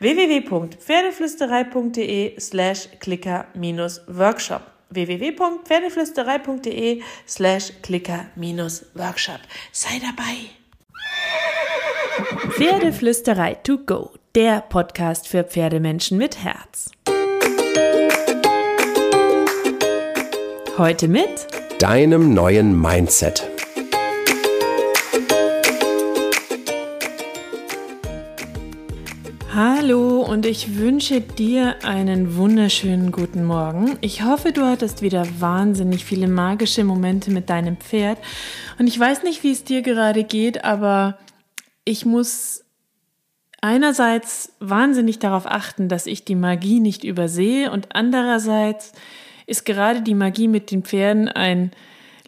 www.pferdeflüsterei.de slash clicker-workshop www.pferdeflüsterei.de slash clicker-workshop Sei dabei! Pferdeflüsterei to go, der Podcast für Pferdemenschen mit Herz. Heute mit deinem neuen Mindset. Hallo und ich wünsche dir einen wunderschönen guten Morgen. Ich hoffe, du hattest wieder wahnsinnig viele magische Momente mit deinem Pferd. Und ich weiß nicht, wie es dir gerade geht, aber ich muss einerseits wahnsinnig darauf achten, dass ich die Magie nicht übersehe und andererseits ist gerade die Magie mit den Pferden ein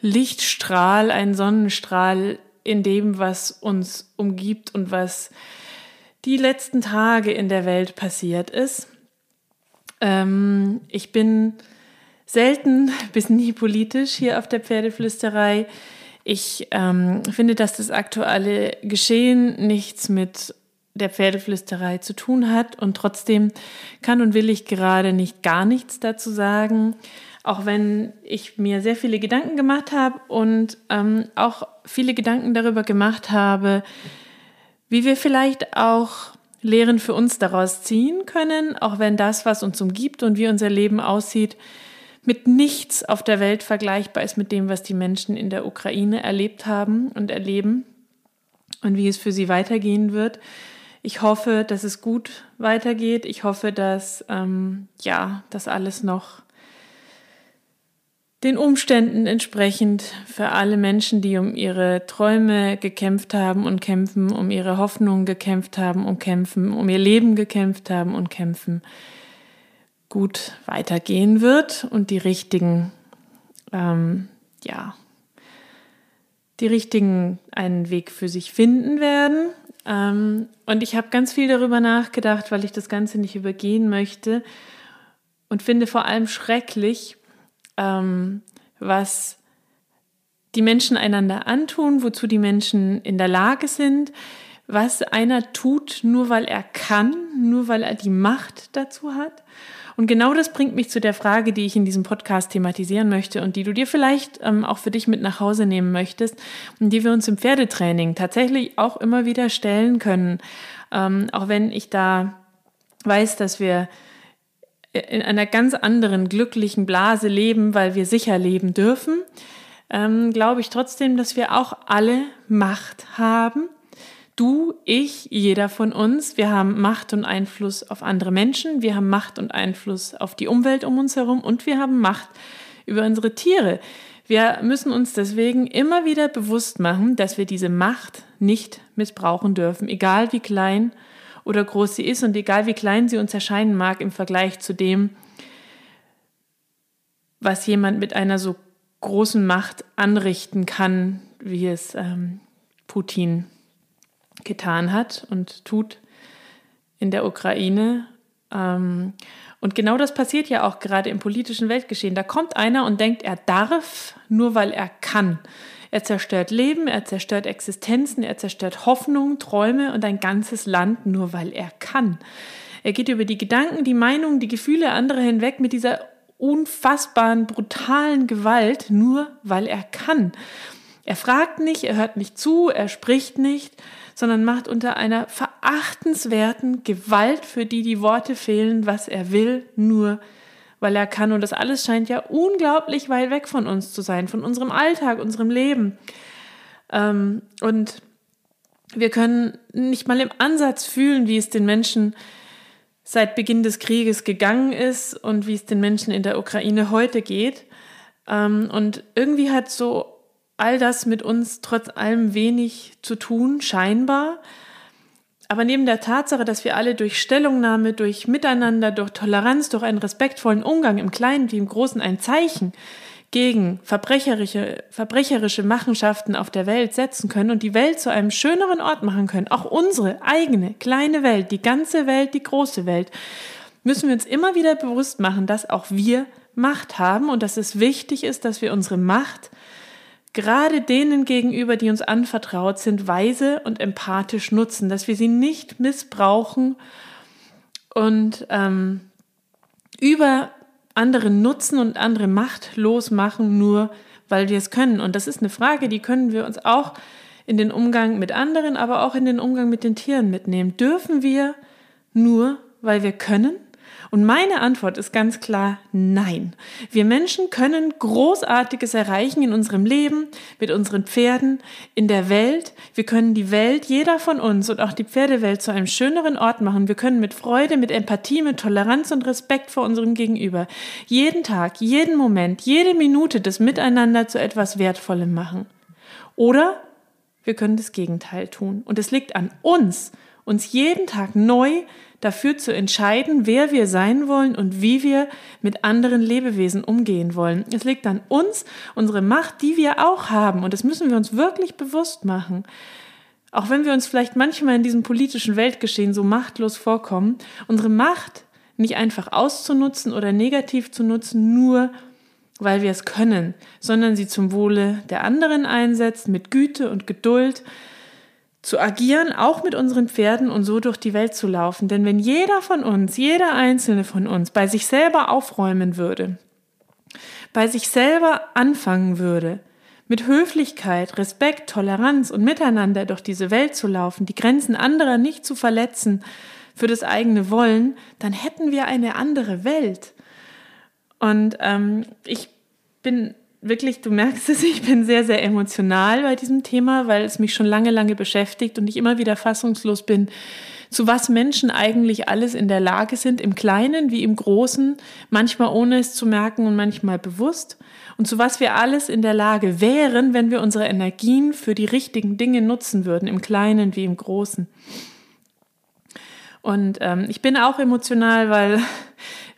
Lichtstrahl, ein Sonnenstrahl in dem, was uns umgibt und was die letzten Tage in der Welt passiert ist. Ähm, ich bin selten bis nie politisch hier auf der Pferdeflüsterei. Ich ähm, finde, dass das aktuelle Geschehen nichts mit der Pferdeflüsterei zu tun hat und trotzdem kann und will ich gerade nicht gar nichts dazu sagen, auch wenn ich mir sehr viele Gedanken gemacht habe und ähm, auch viele Gedanken darüber gemacht habe, wie wir vielleicht auch Lehren für uns daraus ziehen können, auch wenn das, was uns umgibt und wie unser Leben aussieht, mit nichts auf der Welt vergleichbar ist mit dem, was die Menschen in der Ukraine erlebt haben und erleben und wie es für sie weitergehen wird. Ich hoffe, dass es gut weitergeht. Ich hoffe, dass ähm, ja, das alles noch den Umständen entsprechend für alle Menschen, die um ihre Träume gekämpft haben und kämpfen, um ihre Hoffnungen gekämpft haben und kämpfen, um ihr Leben gekämpft haben und kämpfen, gut weitergehen wird und die richtigen, ähm, ja, die richtigen einen Weg für sich finden werden. Ähm, und ich habe ganz viel darüber nachgedacht, weil ich das Ganze nicht übergehen möchte und finde vor allem schrecklich, ähm, was die Menschen einander antun, wozu die Menschen in der Lage sind, was einer tut, nur weil er kann, nur weil er die Macht dazu hat. Und genau das bringt mich zu der Frage, die ich in diesem Podcast thematisieren möchte und die du dir vielleicht ähm, auch für dich mit nach Hause nehmen möchtest und die wir uns im Pferdetraining tatsächlich auch immer wieder stellen können. Ähm, auch wenn ich da weiß, dass wir in einer ganz anderen glücklichen Blase leben, weil wir sicher leben dürfen, ähm, glaube ich trotzdem, dass wir auch alle Macht haben. Du, ich, jeder von uns. Wir haben Macht und Einfluss auf andere Menschen. Wir haben Macht und Einfluss auf die Umwelt um uns herum und wir haben Macht über unsere Tiere. Wir müssen uns deswegen immer wieder bewusst machen, dass wir diese Macht nicht missbrauchen dürfen, egal wie klein oder groß sie ist und egal wie klein sie uns erscheinen mag im Vergleich zu dem, was jemand mit einer so großen Macht anrichten kann, wie es ähm, Putin getan hat und tut in der Ukraine. Ähm, und genau das passiert ja auch gerade im politischen Weltgeschehen. Da kommt einer und denkt, er darf, nur weil er kann. Er zerstört Leben, er zerstört Existenzen, er zerstört Hoffnungen, Träume und ein ganzes Land, nur weil er kann. Er geht über die Gedanken, die Meinungen, die Gefühle anderer hinweg mit dieser unfassbaren, brutalen Gewalt, nur weil er kann. Er fragt nicht, er hört nicht zu, er spricht nicht, sondern macht unter einer verachtenswerten Gewalt, für die die Worte fehlen, was er will, nur weil er kann. Und das alles scheint ja unglaublich weit weg von uns zu sein, von unserem Alltag, unserem Leben. Ähm, und wir können nicht mal im Ansatz fühlen, wie es den Menschen seit Beginn des Krieges gegangen ist und wie es den Menschen in der Ukraine heute geht. Ähm, und irgendwie hat so all das mit uns trotz allem wenig zu tun, scheinbar. Aber neben der Tatsache, dass wir alle durch Stellungnahme, durch Miteinander, durch Toleranz, durch einen respektvollen Umgang im Kleinen wie im Großen ein Zeichen gegen verbrecherische, verbrecherische Machenschaften auf der Welt setzen können und die Welt zu einem schöneren Ort machen können, auch unsere eigene kleine Welt, die ganze Welt, die große Welt, müssen wir uns immer wieder bewusst machen, dass auch wir Macht haben und dass es wichtig ist, dass wir unsere Macht gerade denen gegenüber, die uns anvertraut sind, weise und empathisch nutzen, dass wir sie nicht missbrauchen und ähm, über andere nutzen und andere machtlos machen, nur weil wir es können. Und das ist eine Frage, die können wir uns auch in den Umgang mit anderen, aber auch in den Umgang mit den Tieren mitnehmen. Dürfen wir nur, weil wir können? Und meine Antwort ist ganz klar nein. Wir Menschen können Großartiges erreichen in unserem Leben, mit unseren Pferden, in der Welt. Wir können die Welt, jeder von uns und auch die Pferdewelt zu einem schöneren Ort machen. Wir können mit Freude, mit Empathie, mit Toleranz und Respekt vor unserem Gegenüber jeden Tag, jeden Moment, jede Minute des Miteinander zu etwas Wertvollem machen. Oder wir können das Gegenteil tun. Und es liegt an uns, uns jeden Tag neu dafür zu entscheiden, wer wir sein wollen und wie wir mit anderen Lebewesen umgehen wollen. Es liegt an uns, unsere Macht, die wir auch haben. Und das müssen wir uns wirklich bewusst machen. Auch wenn wir uns vielleicht manchmal in diesem politischen Weltgeschehen so machtlos vorkommen, unsere Macht nicht einfach auszunutzen oder negativ zu nutzen, nur weil wir es können, sondern sie zum Wohle der anderen einsetzen, mit Güte und Geduld, zu agieren, auch mit unseren Pferden und so durch die Welt zu laufen. Denn wenn jeder von uns, jeder einzelne von uns bei sich selber aufräumen würde, bei sich selber anfangen würde, mit Höflichkeit, Respekt, Toleranz und Miteinander durch diese Welt zu laufen, die Grenzen anderer nicht zu verletzen für das eigene Wollen, dann hätten wir eine andere Welt. Und ähm, ich bin wirklich, du merkst es, ich bin sehr, sehr emotional bei diesem Thema, weil es mich schon lange, lange beschäftigt und ich immer wieder fassungslos bin, zu was Menschen eigentlich alles in der Lage sind, im Kleinen wie im Großen, manchmal ohne es zu merken und manchmal bewusst, und zu was wir alles in der Lage wären, wenn wir unsere Energien für die richtigen Dinge nutzen würden, im Kleinen wie im Großen. Und ähm, ich bin auch emotional, weil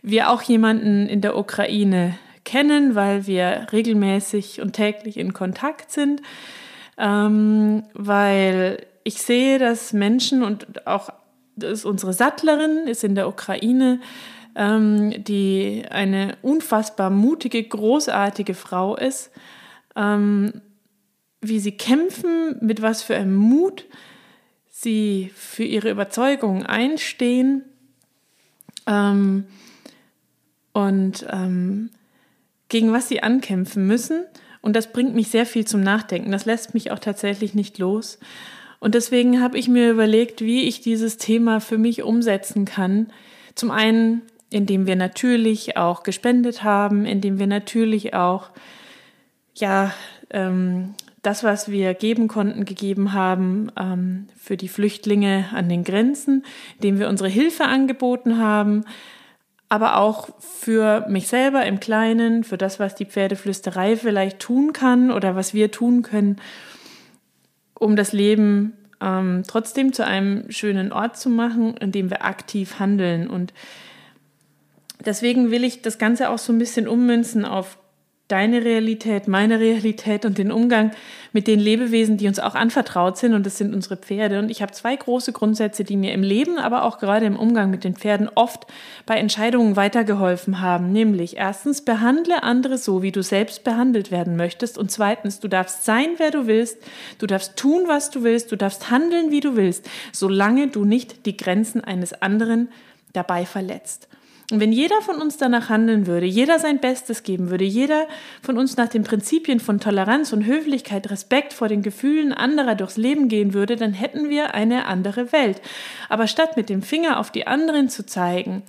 wir auch jemanden in der Ukraine kennen, weil wir regelmäßig und täglich in Kontakt sind, ähm, weil ich sehe, dass Menschen und auch unsere Sattlerin ist in der Ukraine, ähm, die eine unfassbar mutige, großartige Frau ist, ähm, wie sie kämpfen, mit was für einem Mut sie für ihre Überzeugungen einstehen. Ähm, und ähm, gegen was sie ankämpfen müssen. Und das bringt mich sehr viel zum Nachdenken. Das lässt mich auch tatsächlich nicht los. Und deswegen habe ich mir überlegt, wie ich dieses Thema für mich umsetzen kann. Zum einen, indem wir natürlich auch gespendet haben, indem wir natürlich auch, ja, ähm, das, was wir geben konnten, gegeben haben ähm, für die Flüchtlinge an den Grenzen, indem wir unsere Hilfe angeboten haben, aber auch für mich selber im Kleinen, für das, was die Pferdeflüsterei vielleicht tun kann oder was wir tun können, um das Leben ähm, trotzdem zu einem schönen Ort zu machen, in dem wir aktiv handeln. Und deswegen will ich das Ganze auch so ein bisschen ummünzen auf deine Realität, meine Realität und den Umgang mit den Lebewesen, die uns auch anvertraut sind. Und das sind unsere Pferde. Und ich habe zwei große Grundsätze, die mir im Leben, aber auch gerade im Umgang mit den Pferden oft bei Entscheidungen weitergeholfen haben. Nämlich erstens, behandle andere so, wie du selbst behandelt werden möchtest. Und zweitens, du darfst sein, wer du willst. Du darfst tun, was du willst. Du darfst handeln, wie du willst, solange du nicht die Grenzen eines anderen dabei verletzt. Und wenn jeder von uns danach handeln würde, jeder sein Bestes geben würde, jeder von uns nach den Prinzipien von Toleranz und Höflichkeit, Respekt vor den Gefühlen anderer durchs Leben gehen würde, dann hätten wir eine andere Welt. Aber statt mit dem Finger auf die anderen zu zeigen,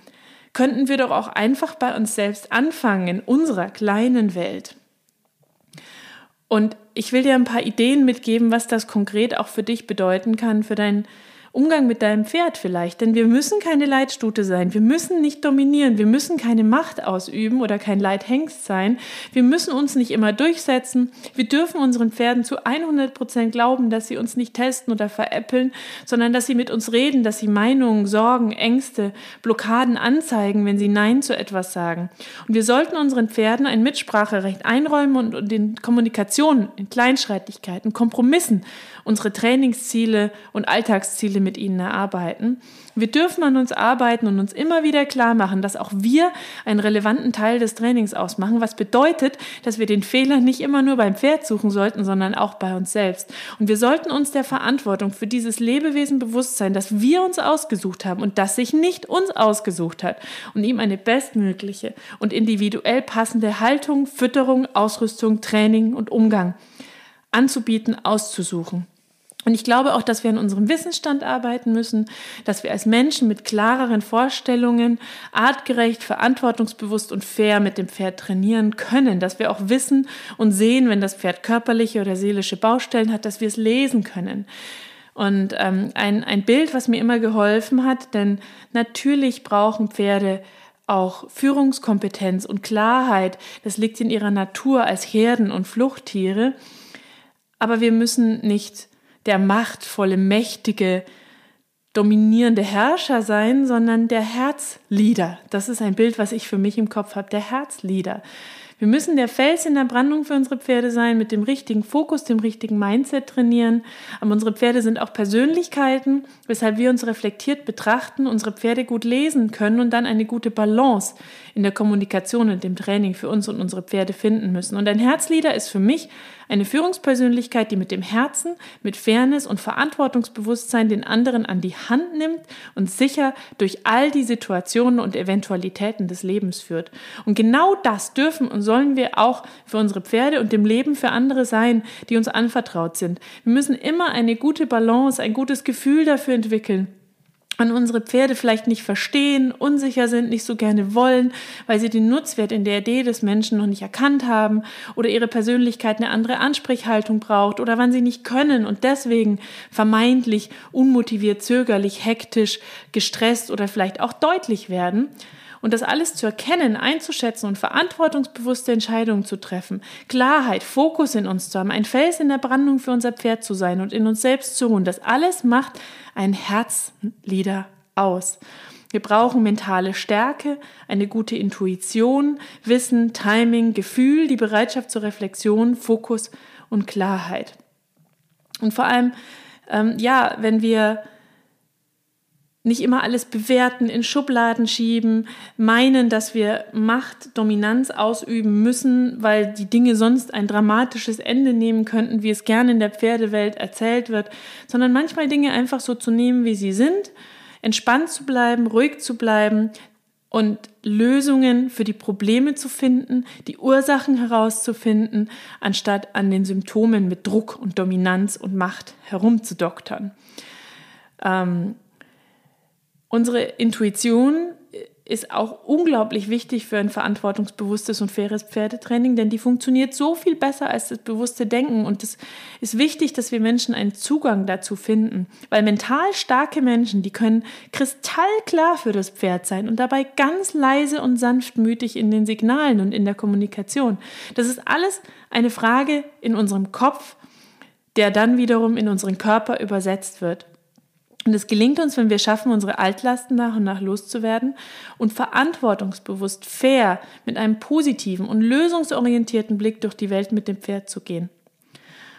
könnten wir doch auch einfach bei uns selbst anfangen, in unserer kleinen Welt. Und ich will dir ein paar Ideen mitgeben, was das konkret auch für dich bedeuten kann, für dein Umgang mit deinem Pferd vielleicht, denn wir müssen keine Leitstute sein, wir müssen nicht dominieren, wir müssen keine Macht ausüben oder kein Leithengst sein, wir müssen uns nicht immer durchsetzen, wir dürfen unseren Pferden zu 100 Prozent glauben, dass sie uns nicht testen oder veräppeln, sondern dass sie mit uns reden, dass sie Meinungen, Sorgen, Ängste, Blockaden anzeigen, wenn sie Nein zu etwas sagen. Und wir sollten unseren Pferden ein Mitspracherecht einräumen und, in Kommunikation, in Kleinschreitigkeiten, Kompromissen unsere Trainingsziele und Alltagsziele mit ihnen erarbeiten. Wir dürfen an uns arbeiten und uns immer wieder klar machen, dass auch wir einen relevanten Teil des Trainings ausmachen, was bedeutet, dass wir den Fehler nicht immer nur beim Pferd suchen sollten, sondern auch bei uns selbst. Und wir sollten uns der Verantwortung für dieses Lebewesen bewusst sein, dass wir uns ausgesucht haben und das sich nicht uns ausgesucht hat und ihm eine bestmögliche und individuell passende Haltung, Fütterung, Ausrüstung, Training und Umgang anzubieten, auszusuchen. Und ich glaube auch, dass wir an unserem Wissensstand arbeiten müssen, dass wir als Menschen mit klareren Vorstellungen artgerecht, verantwortungsbewusst und fair mit dem Pferd trainieren können, dass wir auch wissen und sehen, wenn das Pferd körperliche oder seelische Baustellen hat, dass wir es lesen können. Und ähm, ein, ein Bild, was mir immer geholfen hat, denn natürlich brauchen Pferde auch Führungskompetenz und Klarheit. Das liegt in ihrer Natur als Herden- und Fluchttiere. Aber wir müssen nicht der machtvolle, mächtige, dominierende Herrscher sein, sondern der Herzleader. Das ist ein Bild, was ich für mich im Kopf habe, der Herzleader. Wir müssen der Fels in der Brandung für unsere Pferde sein, mit dem richtigen Fokus, dem richtigen Mindset trainieren. Aber unsere Pferde sind auch Persönlichkeiten, weshalb wir uns reflektiert betrachten, unsere Pferde gut lesen können und dann eine gute Balance in der Kommunikation und dem Training für uns und unsere Pferde finden müssen. Und ein Herzleader ist für mich eine Führungspersönlichkeit, die mit dem Herzen, mit Fairness und Verantwortungsbewusstsein den anderen an die Hand nimmt und sicher durch all die Situationen und Eventualitäten des Lebens führt. Und genau das dürfen und sollen wir auch für unsere Pferde und dem Leben für andere sein, die uns anvertraut sind. Wir müssen immer eine gute Balance, ein gutes Gefühl dafür entwickeln an unsere Pferde vielleicht nicht verstehen, unsicher sind, nicht so gerne wollen, weil sie den Nutzwert in der Idee des Menschen noch nicht erkannt haben oder ihre Persönlichkeit eine andere Ansprechhaltung braucht oder wann sie nicht können und deswegen vermeintlich unmotiviert, zögerlich, hektisch, gestresst oder vielleicht auch deutlich werden. Und das alles zu erkennen, einzuschätzen und verantwortungsbewusste Entscheidungen zu treffen, Klarheit, Fokus in uns zu haben, ein Fels in der Brandung für unser Pferd zu sein und in uns selbst zu ruhen, das alles macht ein Herzlieder aus. Wir brauchen mentale Stärke, eine gute Intuition, Wissen, Timing, Gefühl, die Bereitschaft zur Reflexion, Fokus und Klarheit. Und vor allem, ähm, ja, wenn wir nicht immer alles bewerten, in Schubladen schieben, meinen, dass wir Macht, Dominanz ausüben müssen, weil die Dinge sonst ein dramatisches Ende nehmen könnten, wie es gerne in der Pferdewelt erzählt wird, sondern manchmal Dinge einfach so zu nehmen, wie sie sind, entspannt zu bleiben, ruhig zu bleiben und Lösungen für die Probleme zu finden, die Ursachen herauszufinden, anstatt an den Symptomen mit Druck und Dominanz und Macht herumzudoktern. Ähm, Unsere Intuition ist auch unglaublich wichtig für ein verantwortungsbewusstes und faires Pferdetraining, denn die funktioniert so viel besser als das bewusste Denken. Und es ist wichtig, dass wir Menschen einen Zugang dazu finden, weil mental starke Menschen, die können kristallklar für das Pferd sein und dabei ganz leise und sanftmütig in den Signalen und in der Kommunikation. Das ist alles eine Frage in unserem Kopf, der dann wiederum in unseren Körper übersetzt wird. Und es gelingt uns, wenn wir schaffen, unsere Altlasten nach und nach loszuwerden und verantwortungsbewusst, fair, mit einem positiven und lösungsorientierten Blick durch die Welt mit dem Pferd zu gehen.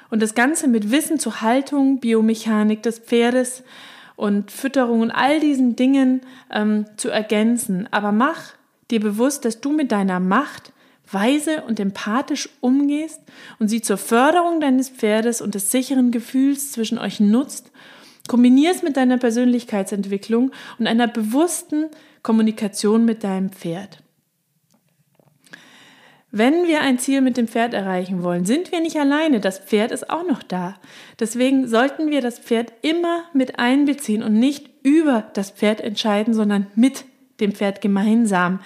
Und das Ganze mit Wissen zur Haltung, Biomechanik des Pferdes und Fütterung und all diesen Dingen ähm, zu ergänzen. Aber mach dir bewusst, dass du mit deiner Macht weise und empathisch umgehst und sie zur Förderung deines Pferdes und des sicheren Gefühls zwischen euch nutzt Kombinier es mit deiner Persönlichkeitsentwicklung und einer bewussten Kommunikation mit deinem Pferd. Wenn wir ein Ziel mit dem Pferd erreichen wollen, sind wir nicht alleine, das Pferd ist auch noch da. Deswegen sollten wir das Pferd immer mit einbeziehen und nicht über das Pferd entscheiden, sondern mit dem Pferd gemeinsam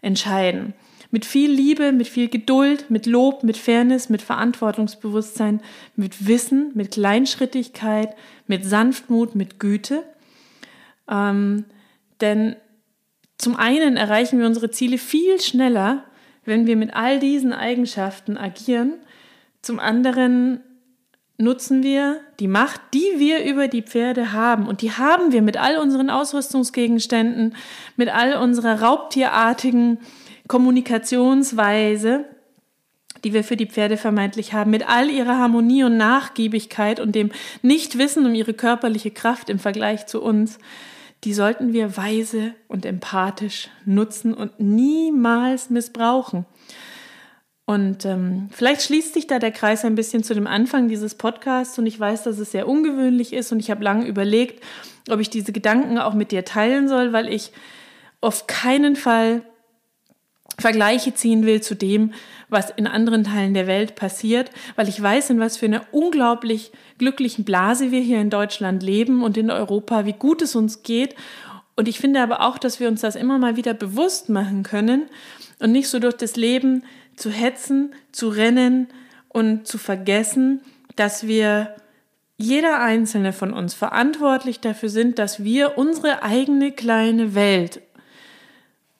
entscheiden. Mit viel Liebe, mit viel Geduld, mit Lob, mit Fairness, mit Verantwortungsbewusstsein, mit Wissen, mit Kleinschrittigkeit, mit Sanftmut, mit Güte. Ähm, denn zum einen erreichen wir unsere Ziele viel schneller, wenn wir mit all diesen Eigenschaften agieren. Zum anderen nutzen wir die Macht, die wir über die Pferde haben. Und die haben wir mit all unseren Ausrüstungsgegenständen, mit all unserer raubtierartigen Kommunikationsweise, die wir für die Pferde vermeintlich haben, mit all ihrer Harmonie und Nachgiebigkeit und dem Nichtwissen um ihre körperliche Kraft im Vergleich zu uns, die sollten wir weise und empathisch nutzen und niemals missbrauchen. Und ähm, vielleicht schließt sich da der Kreis ein bisschen zu dem Anfang dieses Podcasts und ich weiß, dass es sehr ungewöhnlich ist und ich habe lange überlegt, ob ich diese Gedanken auch mit dir teilen soll, weil ich auf keinen Fall Vergleiche ziehen will zu dem, was in anderen Teilen der Welt passiert, weil ich weiß, in was für einer unglaublich glücklichen Blase wir hier in Deutschland leben und in Europa, wie gut es uns geht. Und ich finde aber auch, dass wir uns das immer mal wieder bewusst machen können und nicht so durch das Leben zu hetzen, zu rennen und zu vergessen, dass wir jeder einzelne von uns verantwortlich dafür sind, dass wir unsere eigene kleine Welt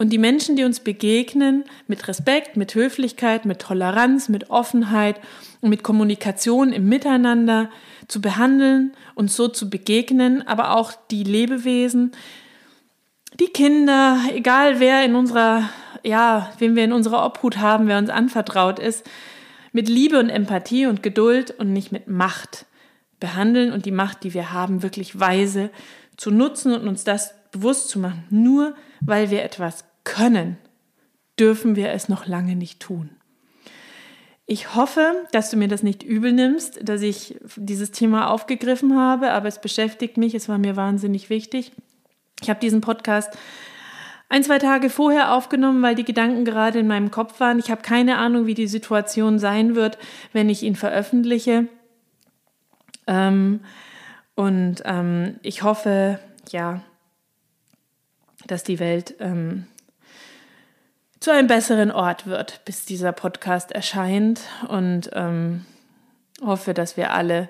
und die Menschen, die uns begegnen, mit Respekt, mit Höflichkeit, mit Toleranz, mit Offenheit und mit Kommunikation im Miteinander zu behandeln und so zu begegnen, aber auch die Lebewesen, die Kinder, egal wer in unserer ja, wen wir in unserer Obhut haben, wer uns anvertraut ist, mit Liebe und Empathie und Geduld und nicht mit Macht behandeln und die Macht, die wir haben, wirklich weise zu nutzen und uns das bewusst zu machen. Nur weil wir etwas können, dürfen wir es noch lange nicht tun. Ich hoffe, dass du mir das nicht übel nimmst, dass ich dieses Thema aufgegriffen habe, aber es beschäftigt mich, es war mir wahnsinnig wichtig. Ich habe diesen Podcast ein, zwei Tage vorher aufgenommen, weil die Gedanken gerade in meinem Kopf waren. Ich habe keine Ahnung, wie die Situation sein wird, wenn ich ihn veröffentliche. Ähm, und ähm, ich hoffe, ja, dass die Welt ähm, zu einem besseren Ort wird, bis dieser Podcast erscheint. Und ähm, hoffe, dass wir alle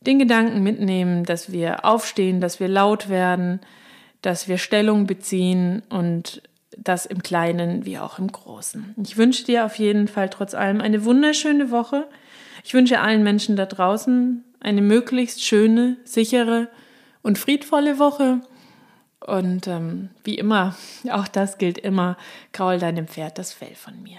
den Gedanken mitnehmen, dass wir aufstehen, dass wir laut werden, dass wir Stellung beziehen und das im Kleinen wie auch im Großen. Ich wünsche dir auf jeden Fall trotz allem eine wunderschöne Woche. Ich wünsche allen Menschen da draußen eine möglichst schöne, sichere und friedvolle Woche. Und ähm, wie immer, auch das gilt immer, kraul deinem Pferd das Fell von mir.